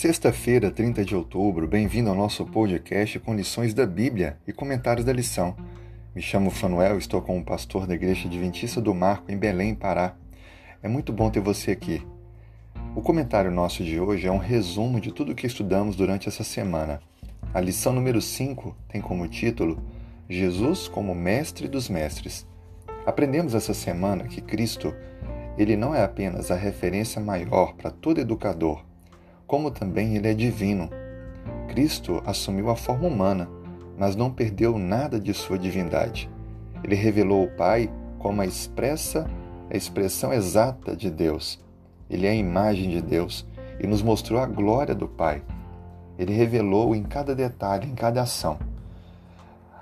Sexta-feira, 30 de outubro, bem-vindo ao nosso podcast com lições da Bíblia e comentários da lição. Me chamo Fanuel, estou como pastor da Igreja Adventista do Marco, em Belém, Pará. É muito bom ter você aqui. O comentário nosso de hoje é um resumo de tudo o que estudamos durante essa semana. A lição número 5 tem como título Jesus como Mestre dos Mestres. Aprendemos essa semana que Cristo, ele não é apenas a referência maior para todo educador, como também ele é divino. Cristo assumiu a forma humana, mas não perdeu nada de sua divindade. Ele revelou o Pai como a expressa, a expressão exata de Deus. Ele é a imagem de Deus e nos mostrou a glória do Pai. Ele revelou em cada detalhe, em cada ação.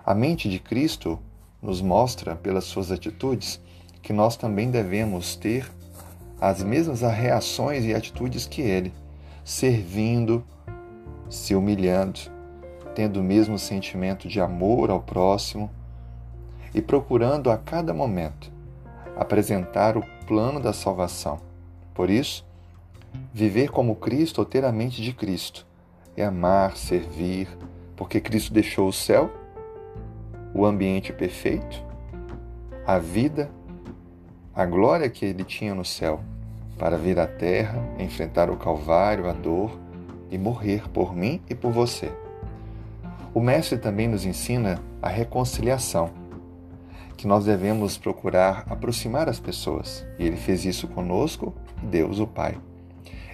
A mente de Cristo nos mostra, pelas suas atitudes, que nós também devemos ter as mesmas reações e atitudes que ele servindo, se humilhando, tendo o mesmo sentimento de amor ao próximo e procurando a cada momento apresentar o plano da salvação. Por isso, viver como Cristo ou ter a mente de Cristo é amar, servir, porque Cristo deixou o céu, o ambiente perfeito, a vida, a glória que ele tinha no céu para vir à terra, enfrentar o Calvário, a dor e morrer por mim e por você. O Mestre também nos ensina a reconciliação, que nós devemos procurar aproximar as pessoas, e ele fez isso conosco, Deus o Pai.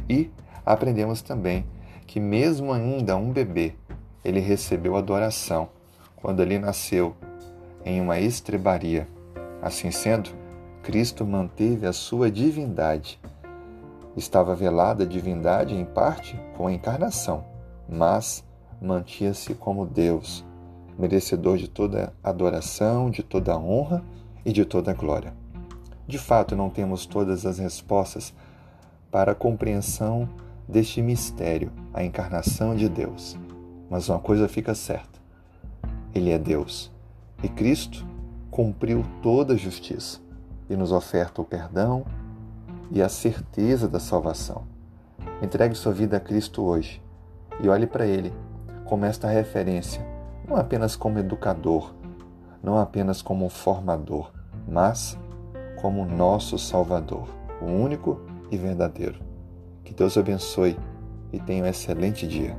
E aprendemos também que, mesmo ainda um bebê, ele recebeu adoração quando ele nasceu em uma estrebaria. Assim sendo, Cristo manteve a sua divindade Estava velada a divindade em parte com a encarnação, mas mantinha-se como Deus, merecedor de toda adoração, de toda honra e de toda glória. De fato, não temos todas as respostas para a compreensão deste mistério, a encarnação de Deus. Mas uma coisa fica certa: Ele é Deus. E Cristo cumpriu toda a justiça e nos oferta o perdão, e a certeza da salvação. Entregue sua vida a Cristo hoje e olhe para Ele como esta referência, não apenas como educador, não apenas como formador, mas como nosso Salvador, o único e verdadeiro. Que Deus abençoe e tenha um excelente dia.